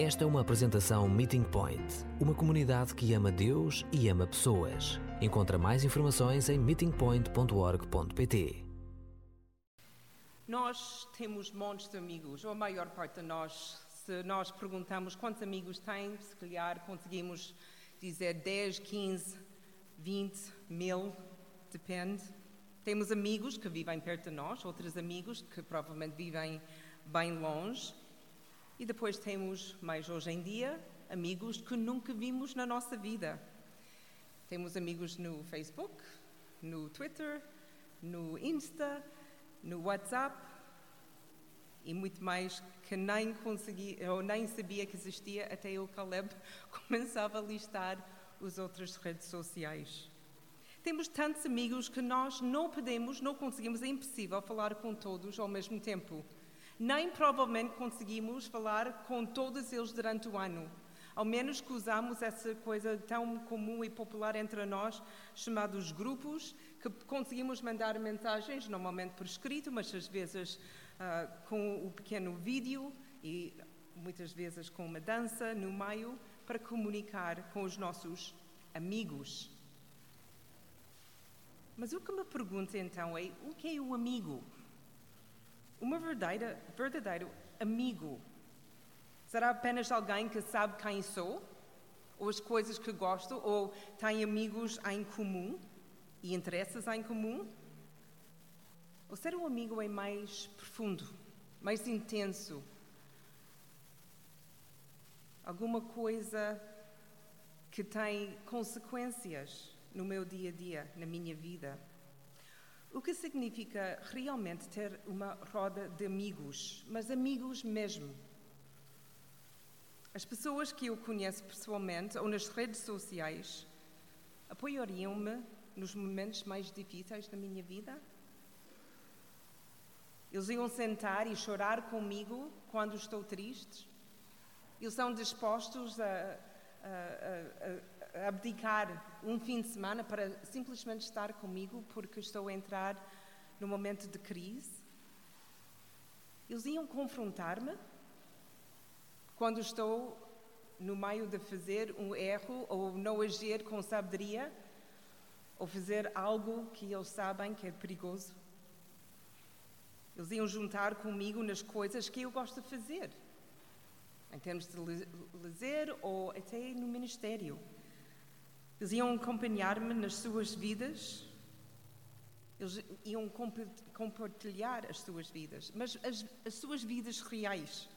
Esta é uma apresentação Meeting Point, uma comunidade que ama Deus e ama pessoas. Encontra mais informações em meetingpoint.org.pt. Nós temos montes de amigos, ou a maior parte de nós. Se nós perguntamos quantos amigos tem, se calhar conseguimos dizer 10, 15, 20, mil, depende. Temos amigos que vivem perto de nós, outros amigos que provavelmente vivem bem longe. E depois temos, mais hoje em dia, amigos que nunca vimos na nossa vida. Temos amigos no Facebook, no Twitter, no Insta, no WhatsApp e muito mais que nem consegui, ou nem sabia que existia até o Caleb começava a listar as outras redes sociais. Temos tantos amigos que nós não podemos, não conseguimos, é impossível falar com todos ao mesmo tempo nem provavelmente conseguimos falar com todos eles durante o ano. Ao menos que usamos essa coisa tão comum e popular entre nós, chamados grupos, que conseguimos mandar mensagens, normalmente por escrito, mas às vezes uh, com o pequeno vídeo e muitas vezes com uma dança no meio, para comunicar com os nossos amigos. Mas o que me pergunta então é: o que é o amigo? Verdadeira, verdadeiro amigo será apenas alguém que sabe quem sou, ou as coisas que gosto, ou tem amigos em comum e interesses em comum? Ou ser um amigo é mais profundo, mais intenso? Alguma coisa que tem consequências no meu dia a dia, na minha vida? O que significa realmente ter uma roda de amigos, mas amigos mesmo. As pessoas que eu conheço pessoalmente ou nas redes sociais apoiariam-me nos momentos mais difíceis da minha vida? Eles iam sentar e chorar comigo quando estou triste? Eles são dispostos a, a, a, abdicar um fim de semana para simplesmente estar comigo porque estou a entrar no momento de crise. Eles iam confrontar-me quando estou no meio de fazer um erro ou não agir com sabedoria ou fazer algo que eles sabem que é perigoso. Eles iam juntar comigo nas coisas que eu gosto de fazer, em termos de lazer ou até no ministério. Eles iam acompanhar-me nas suas vidas, eles iam compartilhar as suas vidas, mas as, as suas vidas reais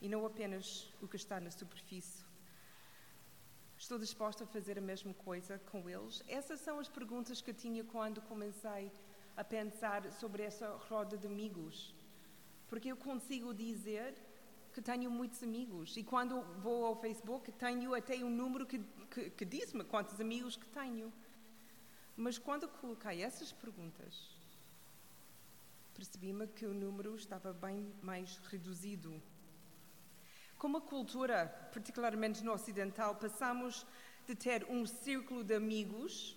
e não apenas o que está na superfície. Estou disposta a fazer a mesma coisa com eles? Essas são as perguntas que eu tinha quando comecei a pensar sobre essa roda de amigos. Porque eu consigo dizer que tenho muitos amigos e quando vou ao Facebook tenho até um número que, que, que diz-me quantos amigos que tenho. Mas quando coloquei essas perguntas, percebi-me que o número estava bem mais reduzido. Como a cultura, particularmente no ocidental, passamos de ter um círculo de amigos,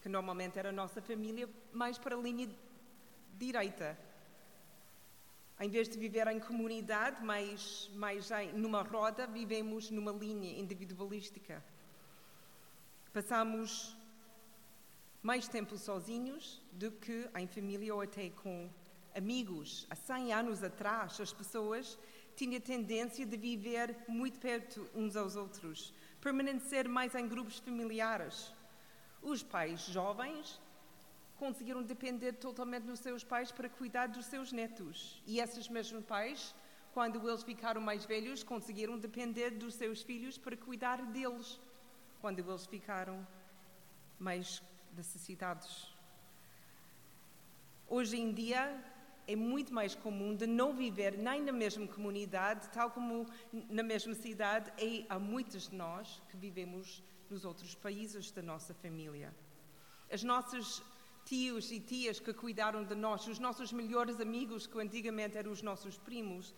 que normalmente era a nossa família, mais para a linha direita em vez de viver em comunidade, mais em, numa roda, vivemos numa linha individualística. Passamos mais tempo sozinhos do que em família ou até com amigos. Há 100 anos atrás, as pessoas tinham tendência de viver muito perto uns aos outros, permanecer mais em grupos familiares. Os pais jovens conseguiram depender totalmente dos seus pais para cuidar dos seus netos. E esses mesmos pais, quando eles ficaram mais velhos, conseguiram depender dos seus filhos para cuidar deles, quando eles ficaram mais necessitados. Hoje em dia, é muito mais comum de não viver nem na mesma comunidade, tal como na mesma cidade, e há muitos de nós que vivemos nos outros países da nossa família. As nossas tios e tias que cuidaram de nós, os nossos melhores amigos, que antigamente eram os nossos primos,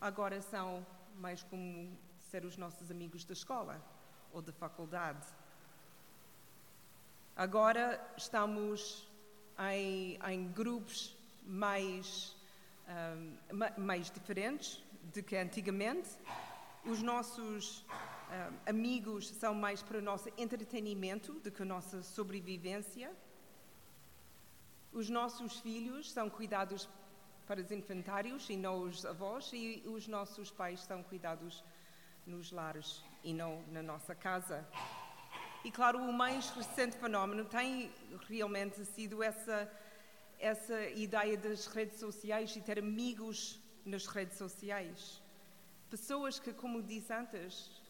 agora são mais como ser os nossos amigos da escola ou da faculdade. Agora estamos em, em grupos mais, um, mais diferentes do que antigamente Os nossos uh, amigos são mais para o nosso entretenimento do que a nossa sobrevivência. Os nossos filhos são cuidados para os infantários e não os avós, e os nossos pais são cuidados nos lares e não na nossa casa. E claro, o mais recente fenómeno tem realmente sido essa, essa ideia das redes sociais e ter amigos nas redes sociais. Pessoas que, como disse antes,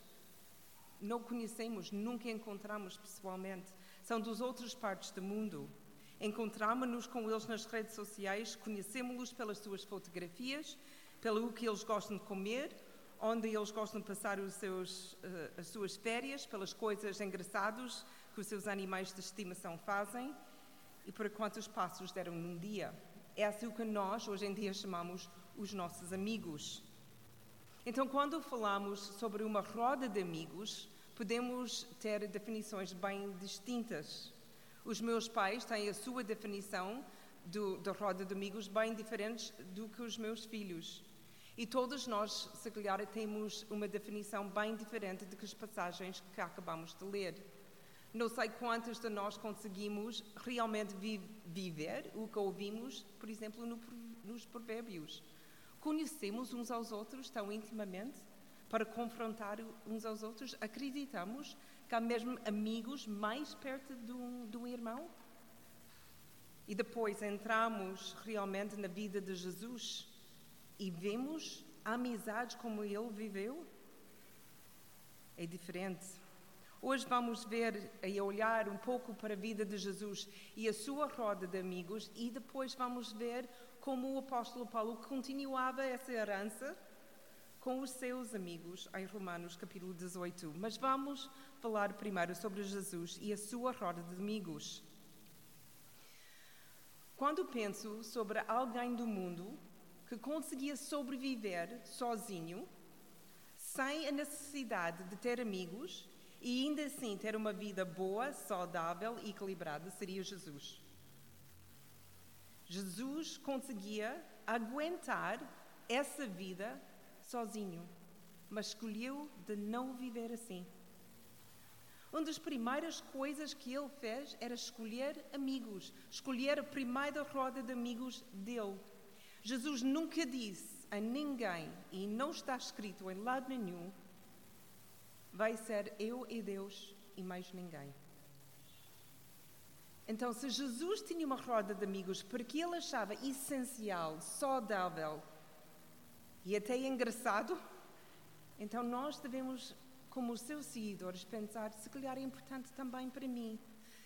não conhecemos, nunca encontramos pessoalmente, são dos outras partes do mundo. Encontramos-nos com eles nas redes sociais, conhecemos-los pelas suas fotografias, pelo que eles gostam de comer, onde eles gostam de passar seus, uh, as suas férias, pelas coisas engraçadas que os seus animais de estimação fazem e por quantos passos deram num dia. É assim que nós, hoje em dia, chamamos os nossos amigos. Então, quando falamos sobre uma roda de amigos, podemos ter definições bem distintas. Os meus pais têm a sua definição da roda de amigos bem diferentes do que os meus filhos. E todos nós, se calhar, temos uma definição bem diferente do que as passagens que acabamos de ler. Não sei quantos de nós conseguimos realmente vi viver o que ouvimos, por exemplo, no, nos provérbios. Conhecemos uns aos outros tão intimamente para confrontar uns aos outros? Acreditamos que há mesmo amigos mais perto do, do irmão? E depois entramos realmente na vida de Jesus e vemos amizades como ele viveu? É diferente. Hoje vamos ver e olhar um pouco para a vida de Jesus e a sua roda de amigos e depois vamos ver como o apóstolo Paulo continuava essa herança com os seus amigos em Romanos capítulo 18. Mas vamos falar primeiro sobre Jesus e a sua roda de amigos. Quando penso sobre alguém do mundo que conseguia sobreviver sozinho, sem a necessidade de ter amigos e ainda assim ter uma vida boa, saudável e equilibrada, seria Jesus. Jesus conseguia aguentar essa vida sozinho, mas escolheu de não viver assim. Uma das primeiras coisas que ele fez era escolher amigos, escolher a primeira roda de amigos dele. Jesus nunca disse a ninguém, e não está escrito em lado nenhum, vai ser eu e Deus e mais ninguém. Então, se Jesus tinha uma roda de amigos porque ele achava essencial, saudável, e até engraçado, então nós devemos, como seus seguidores, pensar: se calhar é importante também para mim.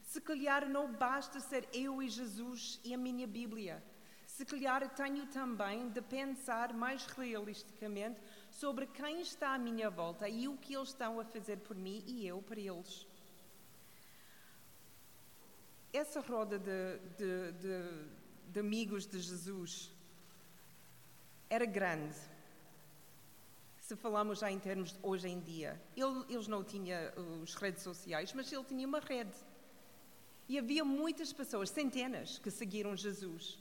Se calhar não basta ser eu e Jesus e a minha Bíblia. Se calhar tenho também de pensar mais realisticamente sobre quem está à minha volta e o que eles estão a fazer por mim e eu para eles. Essa roda de, de, de, de amigos de Jesus era grande. Se falamos já em termos de hoje em dia, ele, eles não tinham as redes sociais, mas ele tinha uma rede. E havia muitas pessoas, centenas, que seguiram Jesus.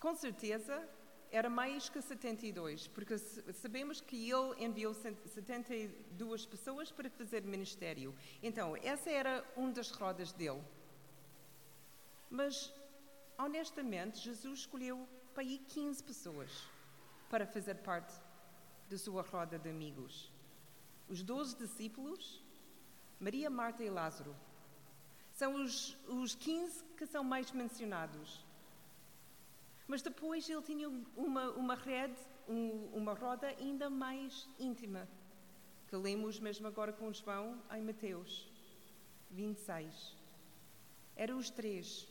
Com certeza era mais que 72, porque sabemos que ele enviou 72 pessoas para fazer ministério. Então, essa era uma das rodas dele. Mas, honestamente, Jesus escolheu para ir 15 pessoas para fazer parte da sua roda de amigos. Os 12 discípulos, Maria, Marta e Lázaro, são os, os 15 que são mais mencionados. Mas depois ele tinha uma, uma rede, um, uma roda ainda mais íntima, que lemos mesmo agora com João em Mateus 26. Eram os três,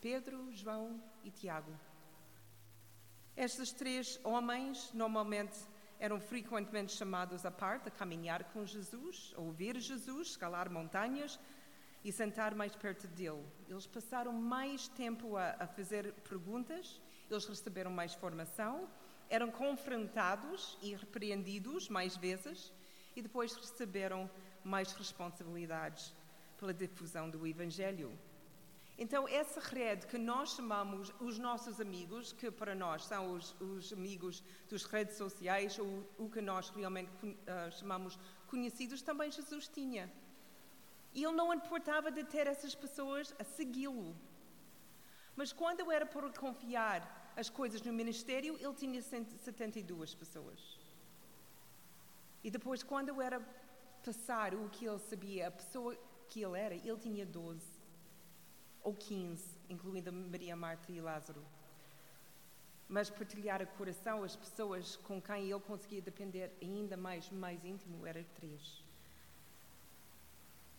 Pedro, João e Tiago. Estes três homens normalmente eram frequentemente chamados à parte a caminhar com Jesus, a ouvir Jesus, escalar montanhas e sentar mais perto dele. Eles passaram mais tempo a, a fazer perguntas, eles receberam mais formação, eram confrontados e repreendidos mais vezes e depois receberam mais responsabilidades pela difusão do Evangelho. Então, essa rede que nós chamamos os nossos amigos, que para nós são os, os amigos das redes sociais, ou o que nós realmente uh, chamamos conhecidos, também Jesus tinha. E ele não importava de ter essas pessoas a segui-lo. Mas quando era por confiar as coisas no ministério, ele tinha 72 pessoas. E depois, quando era passar o que ele sabia, a pessoa que ele era, ele tinha 12 ou 15, incluindo Maria, Marta e Lázaro. Mas partilhar o coração, as pessoas com quem ele conseguia depender ainda mais, mais íntimo, era três.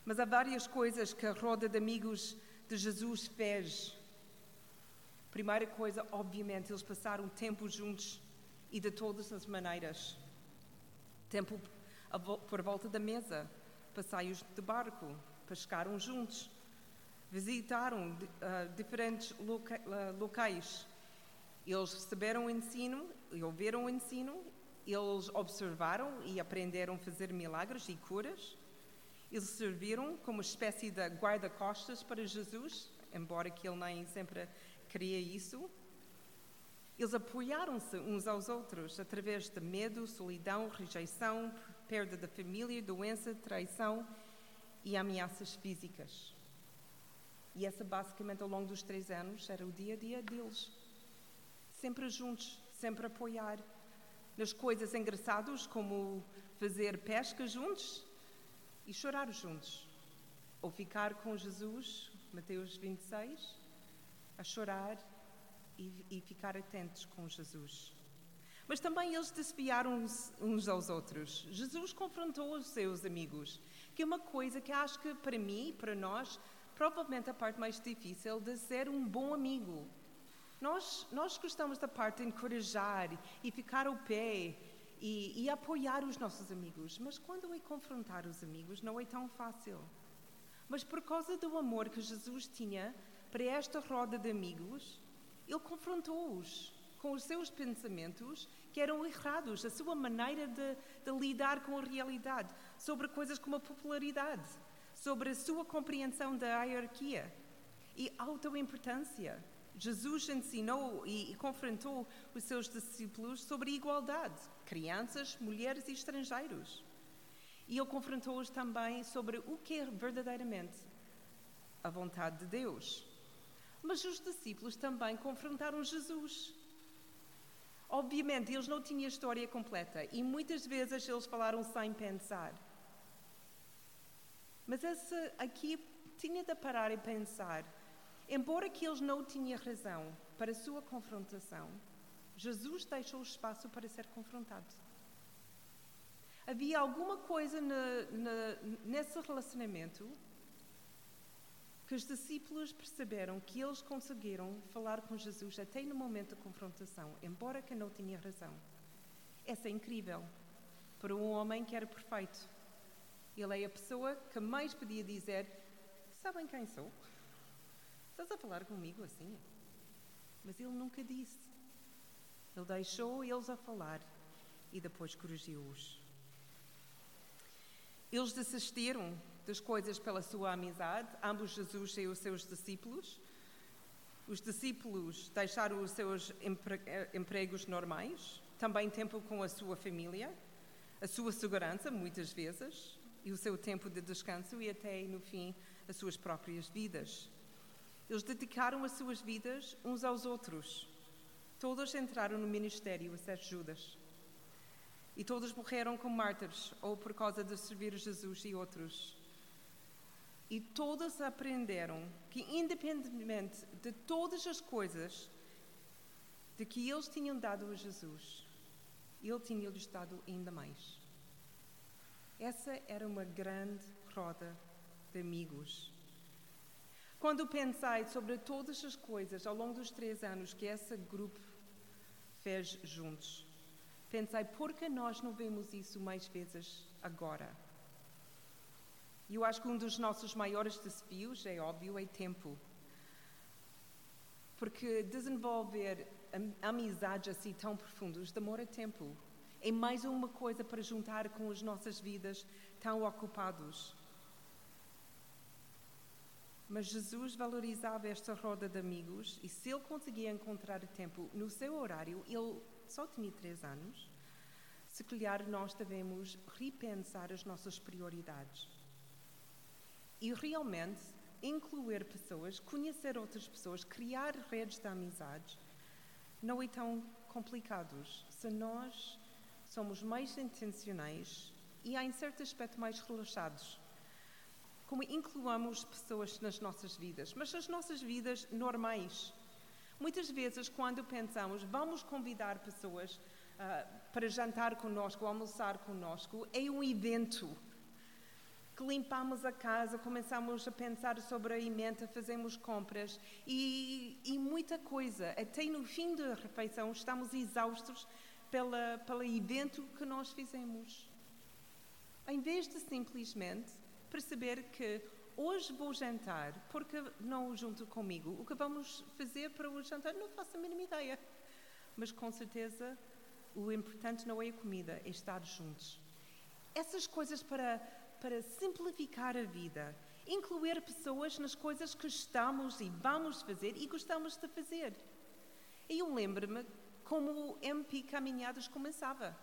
Mas há várias coisas que a roda de amigos de Jesus fez. Primeira coisa, obviamente, eles passaram tempo juntos e de todas as maneiras. Tempo por volta da mesa, passeios de barco, pescaram juntos, visitaram uh, diferentes loca uh, locais. Eles receberam o ensino ouviram o ensino, eles observaram e aprenderam a fazer milagres e curas. Eles serviram como espécie de guarda-costas para Jesus, embora que ele nem sempre queria isso. Eles apoiaram-se uns aos outros através de medo, solidão, rejeição, perda da família, doença, traição e ameaças físicas. E essa, basicamente, ao longo dos três anos, era o dia a dia deles. Sempre juntos, sempre apoiar. Nas coisas engraçadas, como fazer pesca juntos e chorar juntos. Ou ficar com Jesus, Mateus 26, a chorar e, e ficar atentos com Jesus. Mas também eles desviaram uns, uns aos outros. Jesus confrontou os seus amigos, que é uma coisa que acho que para mim, para nós, provavelmente a parte mais difícil de ser um bom amigo. Nós, nós gostamos da parte de encorajar e ficar ao pé e, e apoiar os nossos amigos, mas quando é confrontar os amigos não é tão fácil. Mas por causa do amor que Jesus tinha para esta roda de amigos, ele confrontou-os com os seus pensamentos que eram errados, a sua maneira de, de lidar com a realidade, sobre coisas como a popularidade, sobre a sua compreensão da hierarquia e autoimportância. Jesus ensinou e, e confrontou os seus discípulos sobre igualdade, crianças, mulheres e estrangeiros. E ele confrontou-os também sobre o que é verdadeiramente a vontade de Deus. Mas os discípulos também confrontaram Jesus. Obviamente, eles não tinham a história completa e muitas vezes eles falaram sem pensar. Mas esse aqui tinha de parar e pensar. Embora que eles não tinham razão para a sua confrontação, Jesus deixou espaço para ser confrontado. Havia alguma coisa nesse relacionamento que os discípulos perceberam que eles conseguiram falar com Jesus até no momento da confrontação, embora que não tinha razão. Essa é incrível para um homem que era perfeito. Ele é a pessoa que mais podia dizer: Sabem quem sou? Estás a falar comigo assim? Mas ele nunca disse. Ele deixou eles a falar e depois corrigiu-os. Eles desistiram das coisas pela sua amizade, ambos Jesus e os seus discípulos. Os discípulos deixaram os seus eh, empregos normais, também tempo com a sua família, a sua segurança, muitas vezes, e o seu tempo de descanso e até, no fim, as suas próprias vidas. Eles dedicaram as suas vidas uns aos outros. Todos entraram no ministério a ser Judas. E todos morreram como mártires, ou por causa de servir Jesus e outros. E todos aprenderam que, independentemente de todas as coisas de que eles tinham dado a Jesus, Ele tinha-lhes dado ainda mais. Essa era uma grande roda de amigos. Quando pensei sobre todas as coisas ao longo dos três anos que esse grupo fez juntos, pensei, por que nós não vemos isso mais vezes agora? E eu acho que um dos nossos maiores desafios, é óbvio, é tempo. Porque desenvolver amizades assim tão profundas demora tempo. É mais uma coisa para juntar com as nossas vidas tão ocupados. Mas Jesus valorizava esta roda de amigos e se ele conseguia encontrar tempo no seu horário, ele só tinha três anos, se calhar nós devemos repensar as nossas prioridades. E realmente incluir pessoas, conhecer outras pessoas, criar redes de amizades, não é tão complicado se nós somos mais intencionais e, em certo aspecto, mais relaxados como incluamos pessoas nas nossas vidas, mas nas nossas vidas normais. Muitas vezes, quando pensamos, vamos convidar pessoas uh, para jantar conosco, almoçar conosco, é um evento que limpamos a casa, começamos a pensar sobre a alimenta, fazemos compras e, e, muita coisa. Até no fim da refeição estamos exaustos pela, pelo evento que nós fizemos. Em vez de simplesmente perceber que hoje vou jantar, porque não junto comigo? O que vamos fazer para o jantar? Não faço a mínima ideia. Mas com certeza o importante não é a comida, é estar juntos. Essas coisas para, para simplificar a vida, incluir pessoas nas coisas que estamos e vamos fazer e gostamos de fazer. E eu lembro-me como o MP Caminhadas começava.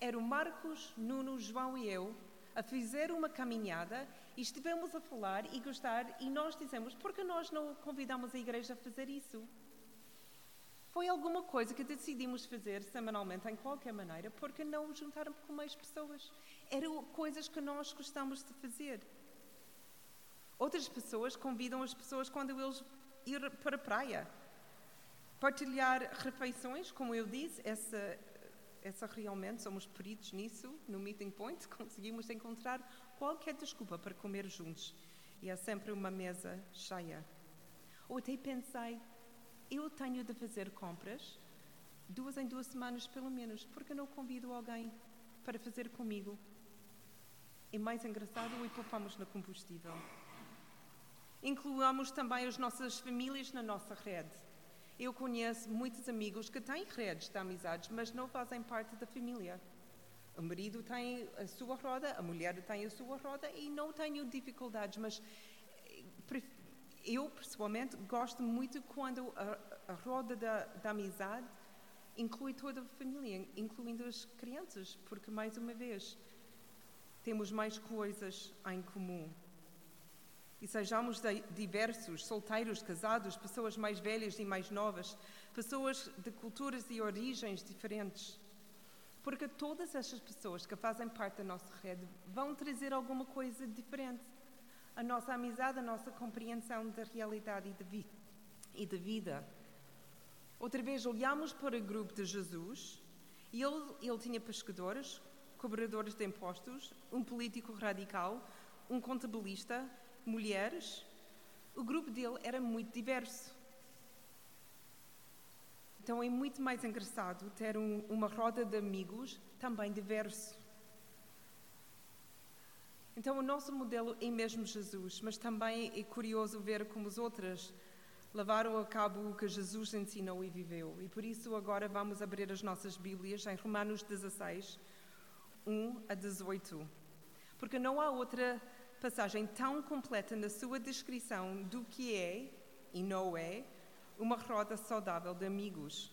Era o Marcos, Nuno, João e eu a fazer uma caminhada e estivemos a falar e gostar e nós dizemos, por que nós não convidamos a igreja a fazer isso? Foi alguma coisa que decidimos fazer semanalmente, em qualquer maneira, porque não juntaram com mais pessoas. Eram coisas que nós gostamos de fazer. Outras pessoas convidam as pessoas quando eles ir para a praia. Partilhar refeições, como eu disse, essa essa realmente somos peritos nisso, no meeting point, conseguimos encontrar qualquer desculpa para comer juntos. E é sempre uma mesa cheia. Ou até pensei, eu tenho de fazer compras duas em duas semanas pelo menos, porque não convido alguém para fazer comigo? E mais engraçado, e poupamos no combustível. Incluamos também as nossas famílias na nossa rede. Eu conheço muitos amigos que têm redes de amizades, mas não fazem parte da família. O marido tem a sua roda, a mulher tem a sua roda e não tenho dificuldades, mas eh, eu, pessoalmente, gosto muito quando a, a roda da, da amizade inclui toda a família, incluindo as crianças, porque, mais uma vez, temos mais coisas em comum e sejamos diversos, solteiros, casados, pessoas mais velhas e mais novas, pessoas de culturas e origens diferentes. Porque todas essas pessoas que fazem parte da nossa rede vão trazer alguma coisa diferente. A nossa amizade, a nossa compreensão da realidade e da vida. Outra vez olhamos para o grupo de Jesus e ele, ele tinha pescadores, cobradores de impostos, um político radical, um contabilista mulheres, o grupo dele era muito diverso. Então é muito mais engraçado ter um, uma roda de amigos também diverso. Então o nosso modelo é mesmo Jesus, mas também é curioso ver como os outros levaram a cabo o que Jesus ensinou e viveu. E por isso agora vamos abrir as nossas Bíblias em Romanos 16, 1 a 18. Porque não há outra passagem tão completa na sua descrição do que é e não é uma roda saudável de amigos.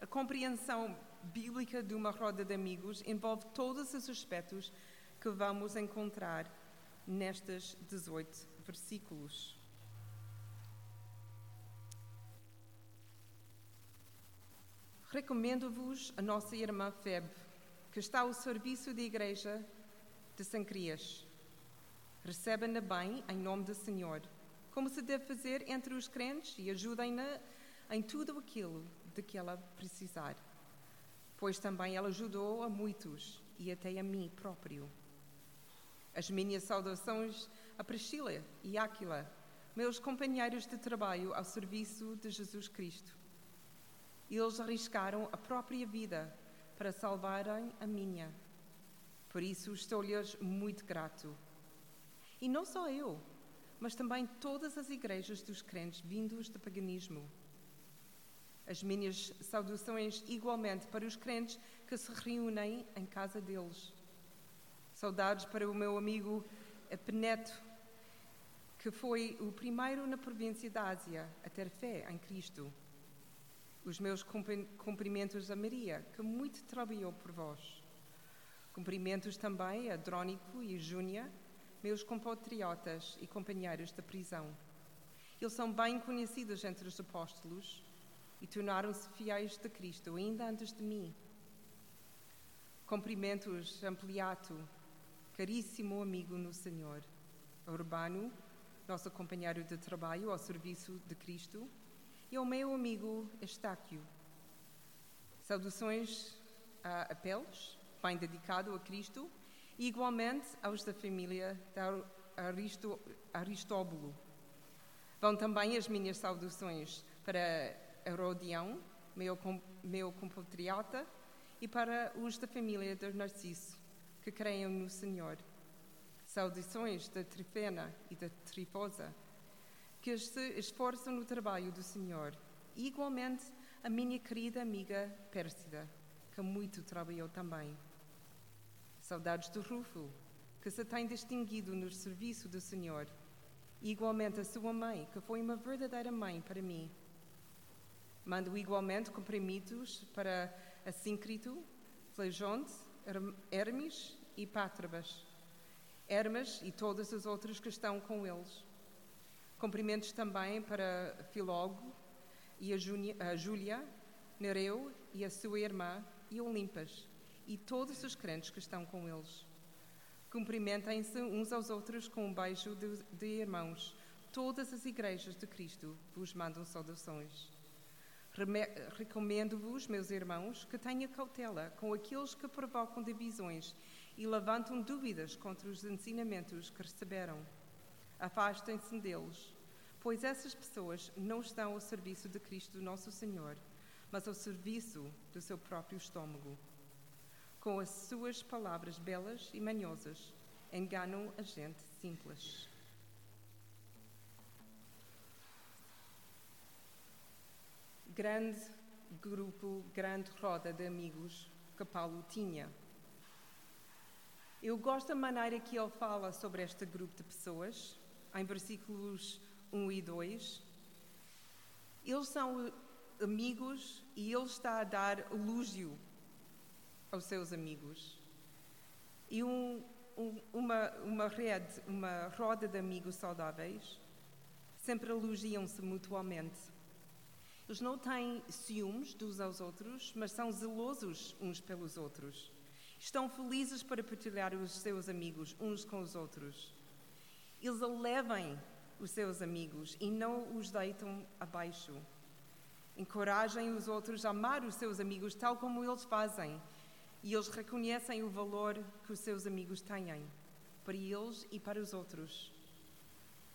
A compreensão bíblica de uma roda de amigos envolve todos os aspectos que vamos encontrar nestes 18 versículos. Recomendo-vos a nossa irmã Febe, que está ao serviço da igreja de Sancrias Recebem-na bem em nome do Senhor, como se deve fazer entre os crentes e ajudem-na em tudo aquilo de que ela precisar. Pois também ela ajudou a muitos e até a mim próprio. As minhas saudações a Priscila e Áquila, meus companheiros de trabalho ao serviço de Jesus Cristo. Eles arriscaram a própria vida para salvarem a minha. Por isso estou-lhes muito grato. E não só eu, mas também todas as igrejas dos crentes vindos do paganismo. As minhas saudações igualmente para os crentes que se reúnem em casa deles. Saudades para o meu amigo Epeneto, que foi o primeiro na província da Ásia a ter fé em Cristo. Os meus cumprimentos a Maria, que muito trabalhou por vós. Cumprimentos também a Drônico e Júnia, meus compatriotas e companheiros da prisão. Eles são bem conhecidos entre os apóstolos e tornaram-se fiéis de Cristo ainda antes de mim. Cumprimentos Ampliato, caríssimo amigo no Senhor. Urbano, nosso companheiro de trabalho ao serviço de Cristo, e ao meu amigo Estáquio. Saudações a Apelos, bem dedicado a Cristo, igualmente aos da família de Aristo, Aristóbulo. Vão também as minhas saudações para Herodião, meu, meu compatriota, e para os da família de Narciso, que creiam no Senhor. Saudações da Trifena e da Trifosa, que se esforçam no trabalho do Senhor. Igualmente a minha querida amiga Pérsida, que muito trabalhou também. Saudades do Rufo, que se tem distinguido no serviço do Senhor. E igualmente a sua mãe, que foi uma verdadeira mãe para mim. Mando igualmente comprimidos para Assíncrito, Flejonte, Hermes e Pátrabas Hermas e todas as outras que estão com eles. Cumprimentos também para Filógo e a, Júlia, Nereu e a sua irmã e Olimpas e todos os crentes que estão com eles. Cumprimentem-se uns aos outros com um beijo de, de irmãos. Todas as igrejas de Cristo vos mandam saudações. Recomendo-vos, meus irmãos, que tenha cautela com aqueles que provocam divisões e levantam dúvidas contra os ensinamentos que receberam. Afastem-se deles, pois essas pessoas não estão ao serviço de Cristo nosso Senhor, mas ao serviço do seu próprio estômago. Com as suas palavras belas e manhosas, enganam a gente simples. Grande grupo, grande roda de amigos que Paulo tinha. Eu gosto da maneira que ele fala sobre este grupo de pessoas, em versículos 1 e 2. Eles são amigos e ele está a dar elogio aos seus amigos. E um, um, uma, uma rede, uma roda de amigos saudáveis, sempre elogiam-se mutuamente. Eles não têm ciúmes dos aos outros, mas são zelosos uns pelos outros. Estão felizes para partilhar os seus amigos uns com os outros. Eles elevem os seus amigos e não os deitam abaixo. Encorajem os outros a amar os seus amigos tal como eles fazem. E eles reconhecem o valor que os seus amigos têm para eles e para os outros.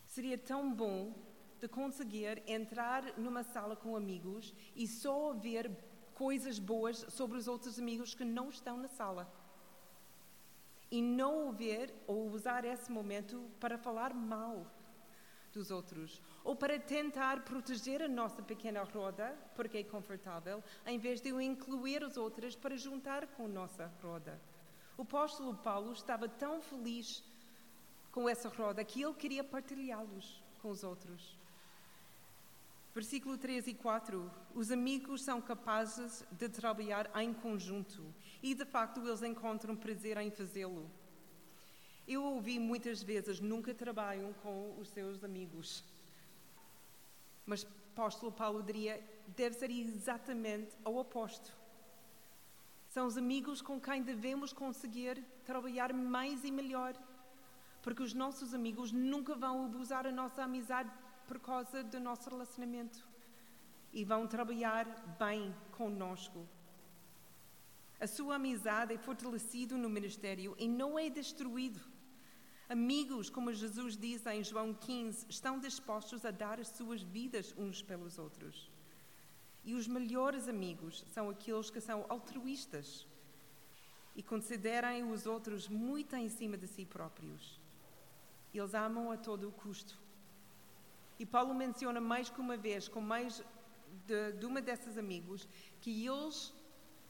Seria tão bom de conseguir entrar numa sala com amigos e só ver coisas boas sobre os outros amigos que não estão na sala. E não ouvir ou usar esse momento para falar mal dos outros ou para tentar proteger a nossa pequena roda, porque é confortável, em vez de incluir os outros para juntar com nossa roda. O apóstolo Paulo estava tão feliz com essa roda que ele queria partilhá-los com os outros. Versículo 3 e 4. Os amigos são capazes de trabalhar em conjunto e, de facto, eles encontram prazer em fazê-lo. Eu ouvi muitas vezes: nunca trabalham com os seus amigos. Mas apóstolo Paulo diria: deve ser exatamente ao oposto. São os amigos com quem devemos conseguir trabalhar mais e melhor. Porque os nossos amigos nunca vão abusar a nossa amizade por causa do nosso relacionamento e vão trabalhar bem conosco. A sua amizade é fortalecida no ministério e não é destruído. Amigos, como Jesus diz em João 15, estão dispostos a dar as suas vidas uns pelos outros. E os melhores amigos são aqueles que são altruístas e consideram os outros muito em cima de si próprios. Eles amam a todo o custo e Paulo menciona mais que uma vez, com mais de, de uma dessas amigos, que eles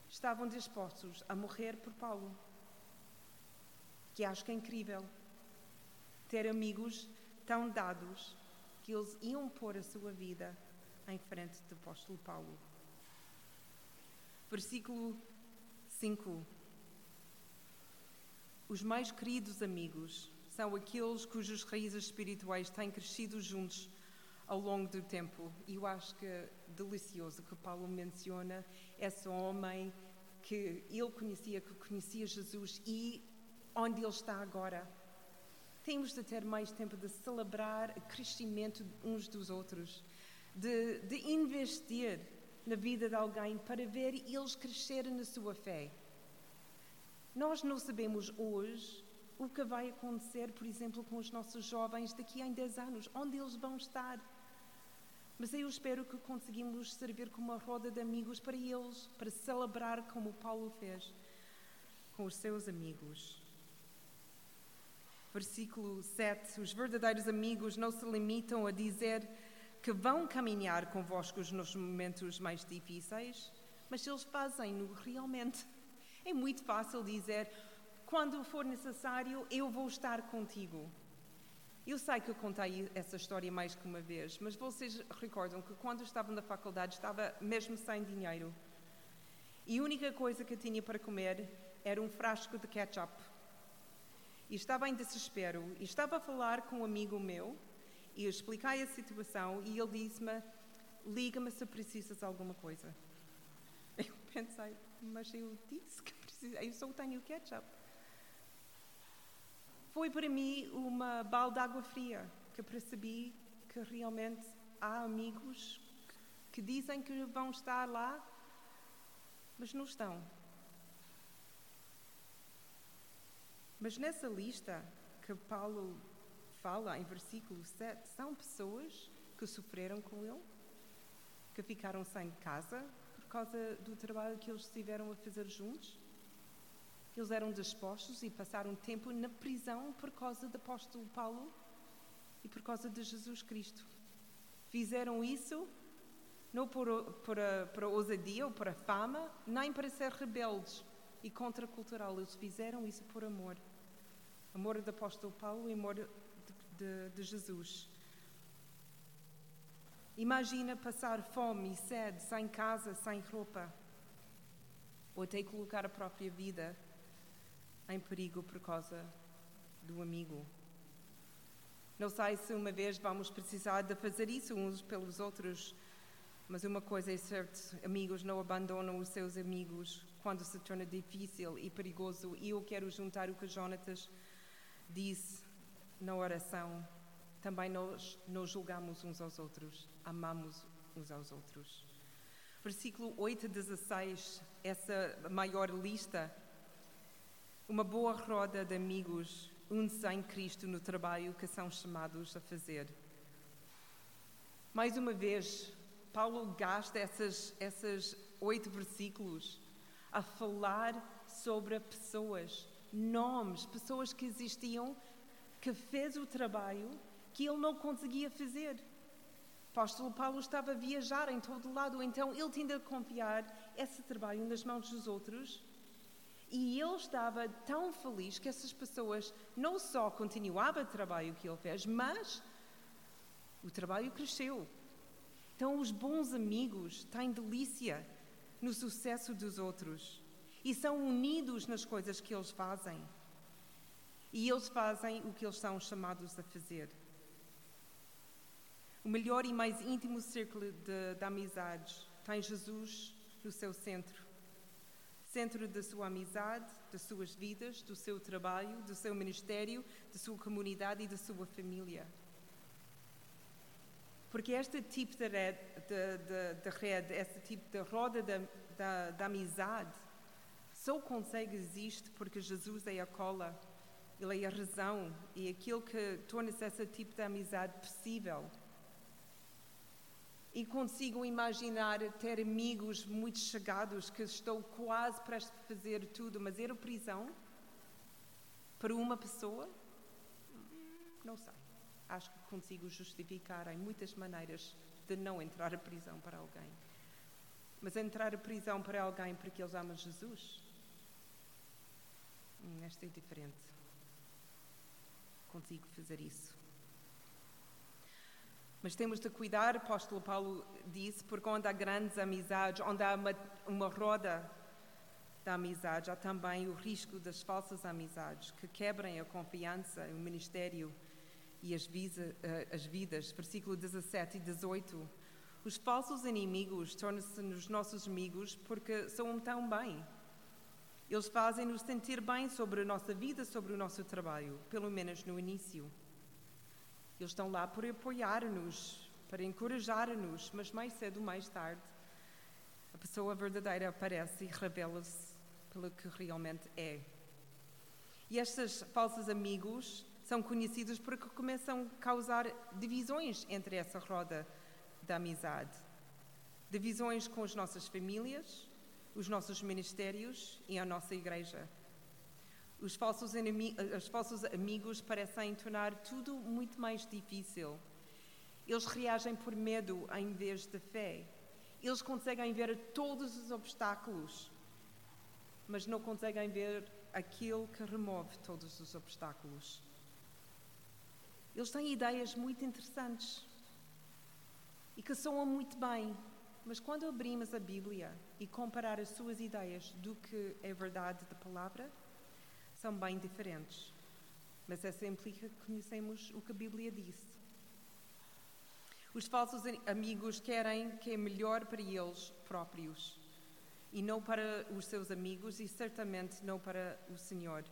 estavam dispostos a morrer por Paulo. Que acho que é incrível ter amigos tão dados que eles iam pôr a sua vida em frente do apóstolo Paulo. Versículo 5. Os mais queridos amigos são aqueles cujas raízes espirituais têm crescido juntos ao longo do tempo. E eu acho que é delicioso que Paulo menciona esse homem que ele conhecia, que conhecia Jesus e onde ele está agora. Temos de ter mais tempo de celebrar o crescimento uns dos outros, de, de investir na vida de alguém para ver eles crescerem na sua fé. Nós não sabemos hoje o que vai acontecer, por exemplo, com os nossos jovens daqui a 10 anos, onde eles vão estar. Mas eu espero que conseguimos servir como uma roda de amigos para eles, para celebrar como Paulo fez com os seus amigos. Versículo 7: Os verdadeiros amigos não se limitam a dizer que vão caminhar convosco nos momentos mais difíceis, mas eles fazem-no realmente. É muito fácil dizer: quando for necessário, eu vou estar contigo. Eu sei que eu contei essa história mais que uma vez, mas vocês recordam que quando estava na faculdade estava mesmo sem dinheiro. E a única coisa que tinha para comer era um frasco de ketchup. E estava em desespero. E estava a falar com um amigo meu e eu expliquei a situação e ele disse-me: Liga-me se precisas de alguma coisa. Eu pensei, mas eu disse que preciso, eu só tenho ketchup foi para mim uma balde de água fria, que percebi que realmente há amigos que dizem que vão estar lá, mas não estão. Mas nessa lista que Paulo fala em versículo 7, são pessoas que sofreram com ele, que ficaram sem casa por causa do trabalho que eles estiveram a fazer juntos. Eles eram dispostos e passaram tempo na prisão por causa do apóstolo Paulo e por causa de Jesus Cristo. Fizeram isso não por, por, por ousadia ou por fama, nem para ser rebeldes e contracultural. Eles fizeram isso por amor. Amor do apóstolo Paulo e amor de, de, de Jesus. Imagina passar fome e sede, sem casa, sem roupa, ou até colocar a própria vida em perigo por causa do amigo. Não sei se uma vez vamos precisar de fazer isso uns pelos outros, mas uma coisa é certa: amigos não abandonam os seus amigos quando se torna difícil e perigoso. E eu quero juntar o que Jonatas disse na oração. Também nós nos julgamos uns aos outros, amamos uns aos outros. Versículo 8 a 16, essa maior lista uma boa roda de amigos une-se em Cristo no trabalho que são chamados a fazer. Mais uma vez, Paulo gasta essas, essas oito versículos a falar sobre pessoas, nomes, pessoas que existiam, que fez o trabalho que ele não conseguia fazer. O apóstolo Paulo estava a viajar em todo lado, então ele tinha de confiar esse trabalho nas mãos dos outros e ele estava tão feliz que essas pessoas não só continuavam o trabalho que ele fez, mas o trabalho cresceu. Então, os bons amigos têm delícia no sucesso dos outros e são unidos nas coisas que eles fazem. E eles fazem o que eles são chamados a fazer. O melhor e mais íntimo círculo de, de amizades tem Jesus no seu centro centro da sua amizade, das suas vidas, do seu trabalho, do seu ministério, da sua comunidade e da sua família. Porque este tipo de rede, de, de, de rede este tipo de roda da amizade, só consegue existir porque Jesus é a cola, Ele é a razão e aquilo que torna esse tipo de amizade possível e consigo imaginar ter amigos muito chegados que estou quase prestes a fazer tudo, mas à prisão para uma pessoa? Não sei. Acho que consigo justificar em muitas maneiras de não entrar à prisão para alguém. Mas entrar à prisão para alguém porque eles amam Jesus? Esta é diferente. Consigo fazer isso. Mas temos de cuidar, apóstolo Paulo disse, porque onde há grandes amizades, onde há uma, uma roda da amizade, há também o risco das falsas amizades que quebrem a confiança, o ministério e as, visa, eh, as vidas. Versículo 17 e 18. Os falsos inimigos tornam-se nos nossos amigos porque são tão bem. Eles fazem-nos sentir bem sobre a nossa vida, sobre o nosso trabalho, pelo menos no início. Eles estão lá para apoiar-nos, para encorajar-nos, mas mais cedo ou mais tarde, a pessoa verdadeira aparece e revela-se pelo que realmente é. E estes falsos amigos são conhecidos porque começam a causar divisões entre essa roda da amizade. Divisões com as nossas famílias, os nossos ministérios e a nossa igreja. Os falsos, os falsos amigos parecem tornar tudo muito mais difícil. Eles reagem por medo em vez de fé. Eles conseguem ver todos os obstáculos, mas não conseguem ver aquilo que remove todos os obstáculos. Eles têm ideias muito interessantes e que soam muito bem, mas quando abrimos a Bíblia e comparar as suas ideias do que é verdade da palavra, são bem diferentes. Mas essa implica que conhecemos o que a Bíblia disse. Os falsos amigos querem que é melhor para eles próprios e não para os seus amigos e certamente não para o Senhor.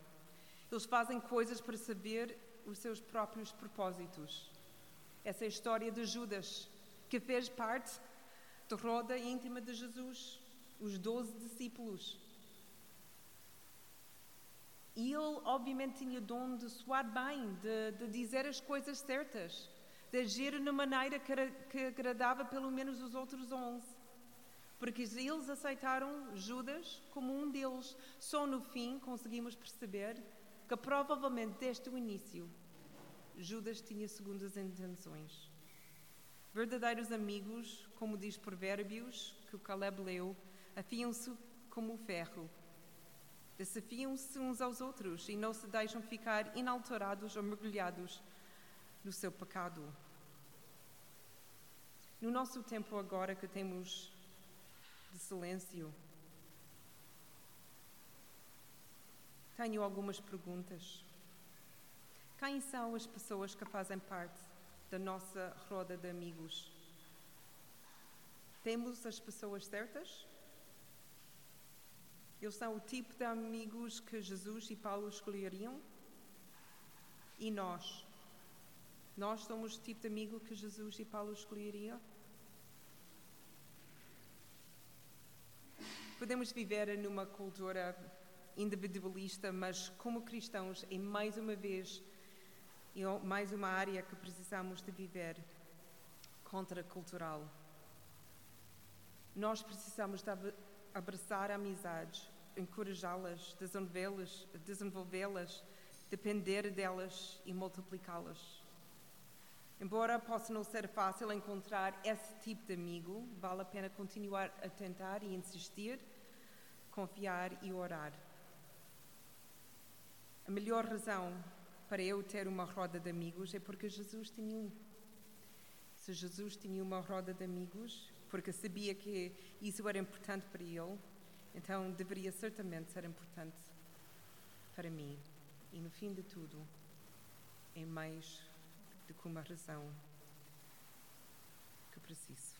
Eles fazem coisas para saber os seus próprios propósitos. Essa é a história de Judas, que fez parte da roda íntima de Jesus, os doze discípulos. E ele, obviamente, tinha o dom de soar bem, de, de dizer as coisas certas, de agir de maneira que, que agradava pelo menos os outros onze. Porque eles aceitaram Judas como um deles. Só no fim conseguimos perceber que, provavelmente, desde o início, Judas tinha segundas intenções. Verdadeiros amigos, como diz Provérbios, que o Caleb leu, afiam-se como o ferro desafiam-se uns aos outros e não se deixam ficar inalterados ou mergulhados no seu pecado. No nosso tempo agora que temos de silêncio, tenho algumas perguntas. Quem são as pessoas que fazem parte da nossa roda de amigos? Temos as pessoas certas? Eles são o tipo de amigos que Jesus e Paulo escolheriam? E nós? Nós somos o tipo de amigo que Jesus e Paulo escolheriam? Podemos viver numa cultura individualista, mas como cristãos, é mais uma vez, mais uma área que precisamos de viver contracultural. Nós precisamos de abraçar amizades, encorajá-las, desenvolvê-las, desenvolvê-las, depender delas e multiplicá-las. Embora possa não ser fácil encontrar esse tipo de amigo, vale a pena continuar a tentar e insistir, confiar e orar. A melhor razão para eu ter uma roda de amigos é porque Jesus tinha um. Se Jesus tinha uma roda de amigos, porque sabia que isso era importante para ele, então deveria certamente ser importante para mim. E no fim de tudo, é mais do que uma razão que preciso.